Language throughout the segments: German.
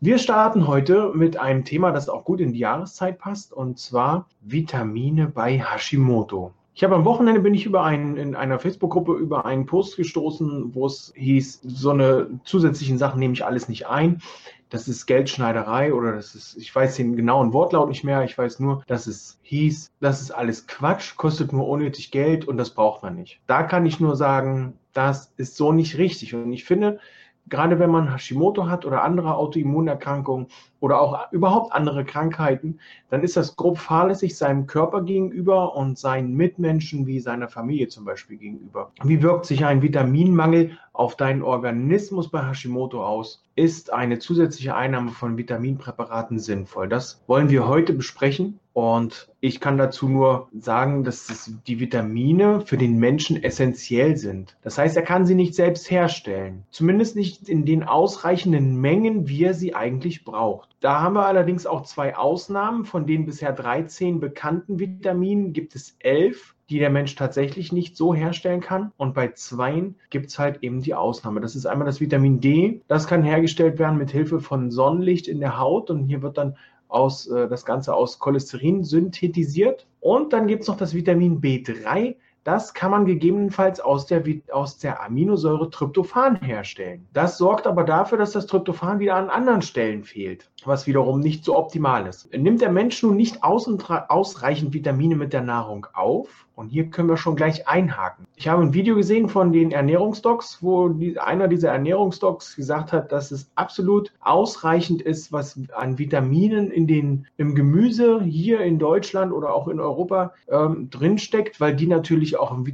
Wir starten heute mit einem Thema, das auch gut in die Jahreszeit passt, und zwar Vitamine bei Hashimoto. Ich habe am Wochenende bin ich über einen, in einer Facebook-Gruppe über einen Post gestoßen, wo es hieß, so eine zusätzlichen Sachen nehme ich alles nicht ein. Das ist Geldschneiderei oder das ist, ich weiß den genauen Wortlaut nicht mehr. Ich weiß nur, dass es hieß, das ist alles Quatsch, kostet nur unnötig Geld und das braucht man nicht. Da kann ich nur sagen, das ist so nicht richtig. Und ich finde, gerade wenn man Hashimoto hat oder andere Autoimmunerkrankungen oder auch überhaupt andere Krankheiten, dann ist das grob fahrlässig seinem Körper gegenüber und seinen Mitmenschen wie seiner Familie zum Beispiel gegenüber. Wie wirkt sich ein Vitaminmangel auf deinen Organismus bei Hashimoto aus? Ist eine zusätzliche Einnahme von Vitaminpräparaten sinnvoll? Das wollen wir heute besprechen und ich kann dazu nur sagen, dass die Vitamine für den Menschen essentiell sind. Das heißt, er kann sie nicht selbst herstellen. Zumindest nicht in den ausreichenden Mengen, wie er sie eigentlich braucht. Da haben wir allerdings auch zwei Ausnahmen. Von den bisher 13 bekannten Vitaminen gibt es 11 die der Mensch tatsächlich nicht so herstellen kann. Und bei zweien gibt es halt eben die Ausnahme. Das ist einmal das Vitamin D. Das kann hergestellt werden mit Hilfe von Sonnenlicht in der Haut. Und hier wird dann aus, äh, das Ganze aus Cholesterin synthetisiert. Und dann gibt es noch das Vitamin B3. Das kann man gegebenenfalls aus der, aus der Aminosäure Tryptophan herstellen. Das sorgt aber dafür, dass das Tryptophan wieder an anderen Stellen fehlt, was wiederum nicht so optimal ist. Nimmt der Mensch nun nicht ausreichend Vitamine mit der Nahrung auf, und hier können wir schon gleich einhaken. Ich habe ein Video gesehen von den Ernährungsdocs, wo einer dieser Ernährungsdocs gesagt hat, dass es absolut ausreichend ist, was an Vitaminen in den, im Gemüse hier in Deutschland oder auch in Europa ähm, drinsteckt, weil die natürlich auch äh,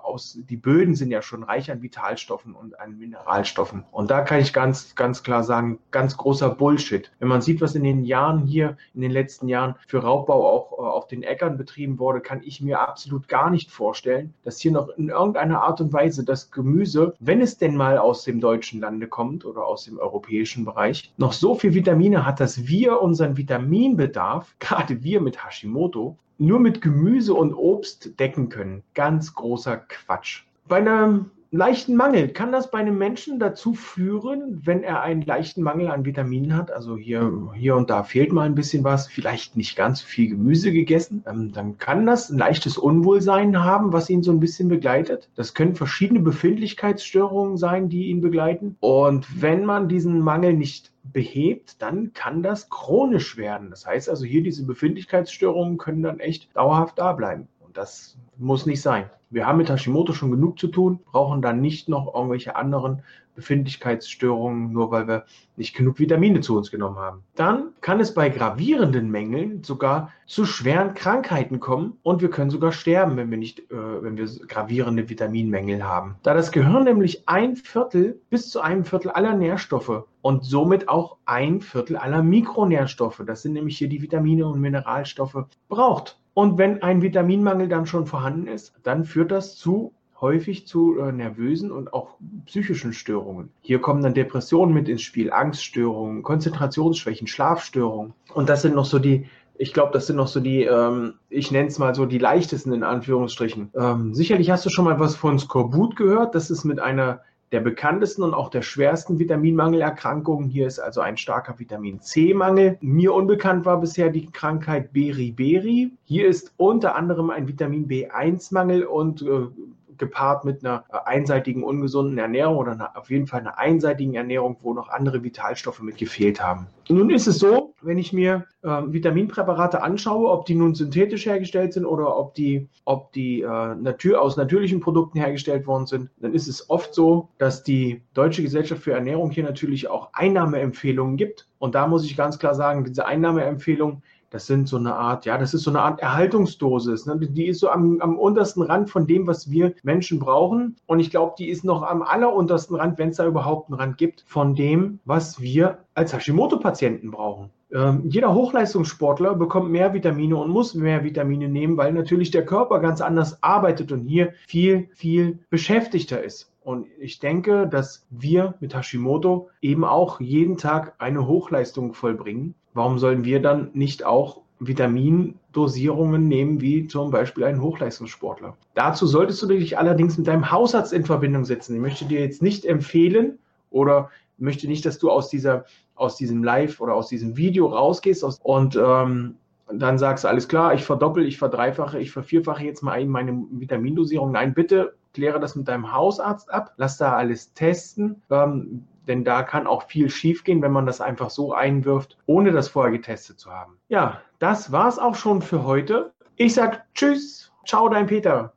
aus, die Böden sind ja schon reich an Vitalstoffen und an Mineralstoffen. Und da kann ich ganz, ganz klar sagen, ganz großer Bullshit. Wenn man sieht, was in den Jahren hier, in den letzten Jahren für Raubbau auch äh, auf den Äckern betrieben wurde, kann ich mir absolut gar nicht vorstellen, dass hier noch in irgendeiner Art und Weise das Gemüse, wenn es denn mal aus dem deutschen Lande kommt oder aus dem europäischen Bereich, noch so viel Vitamine hat, dass wir unseren Vitaminbedarf, gerade wir mit Hashimoto, nur mit Gemüse und Obst decken können. Ganz großer Quatsch. Bei einem leichten Mangel. Kann das bei einem Menschen dazu führen, wenn er einen leichten Mangel an Vitaminen hat? Also hier, hier und da fehlt mal ein bisschen was, vielleicht nicht ganz viel Gemüse gegessen. Ähm, dann kann das ein leichtes Unwohlsein haben, was ihn so ein bisschen begleitet. Das können verschiedene Befindlichkeitsstörungen sein, die ihn begleiten. Und wenn man diesen Mangel nicht behebt, dann kann das chronisch werden. Das heißt also hier diese Befindlichkeitsstörungen können dann echt dauerhaft da bleiben. Das muss nicht sein. Wir haben mit Hashimoto schon genug zu tun, brauchen dann nicht noch irgendwelche anderen Befindlichkeitsstörungen, nur weil wir nicht genug Vitamine zu uns genommen haben. Dann kann es bei gravierenden Mängeln sogar zu schweren Krankheiten kommen und wir können sogar sterben, wenn wir nicht, äh, wenn wir gravierende Vitaminmängel haben. Da das Gehirn nämlich ein Viertel bis zu einem Viertel aller Nährstoffe und somit auch ein Viertel aller Mikronährstoffe, das sind nämlich hier die Vitamine und Mineralstoffe, braucht. Und wenn ein Vitaminmangel dann schon vorhanden ist, dann führt das zu häufig zu äh, nervösen und auch psychischen Störungen. Hier kommen dann Depressionen mit ins Spiel, Angststörungen, Konzentrationsschwächen, Schlafstörungen. Und das sind noch so die, ich glaube, das sind noch so die, ähm, ich nenne es mal so die leichtesten in Anführungsstrichen. Ähm, sicherlich hast du schon mal was von Skorbut gehört. Das ist mit einer der bekanntesten und auch der schwersten Vitaminmangelerkrankungen. Hier ist also ein starker Vitamin C-Mangel. Mir unbekannt war bisher die Krankheit Beriberi. Hier ist unter anderem ein Vitamin B1-Mangel und äh, gepaart mit einer äh, einseitigen ungesunden Ernährung oder einer, auf jeden Fall einer einseitigen Ernährung, wo noch andere Vitalstoffe mit gefehlt haben. Nun ist es so, wenn ich mir äh, Vitaminpräparate anschaue, ob die nun synthetisch hergestellt sind oder ob die, ob die äh, Natur, aus natürlichen Produkten hergestellt worden sind, dann ist es oft so, dass die Deutsche Gesellschaft für Ernährung hier natürlich auch Einnahmeempfehlungen gibt. Und da muss ich ganz klar sagen, diese Einnahmeempfehlungen, das sind so eine Art, ja, das ist so eine Art Erhaltungsdosis. Ne? Die ist so am, am untersten Rand von dem, was wir Menschen brauchen. Und ich glaube, die ist noch am alleruntersten Rand, wenn es da überhaupt einen Rand gibt, von dem, was wir als Hashimoto-Patienten brauchen. Ähm, jeder Hochleistungssportler bekommt mehr Vitamine und muss mehr Vitamine nehmen, weil natürlich der Körper ganz anders arbeitet und hier viel, viel beschäftigter ist. Und ich denke, dass wir mit Hashimoto eben auch jeden Tag eine Hochleistung vollbringen. Warum sollen wir dann nicht auch Vitamindosierungen nehmen, wie zum Beispiel ein Hochleistungssportler? Dazu solltest du dich allerdings mit deinem Hausarzt in Verbindung setzen. Ich möchte dir jetzt nicht empfehlen oder möchte nicht, dass du aus dieser aus diesem Live oder aus diesem Video rausgehst und ähm, dann sagst alles klar, ich verdoppel, ich verdreifache, ich vervierfache jetzt mal meine Vitamindosierung. Nein, bitte kläre das mit deinem Hausarzt ab, lass da alles testen, ähm, denn da kann auch viel schiefgehen, wenn man das einfach so einwirft, ohne das vorher getestet zu haben. Ja, das war's auch schon für heute. Ich sag Tschüss, ciao, dein Peter.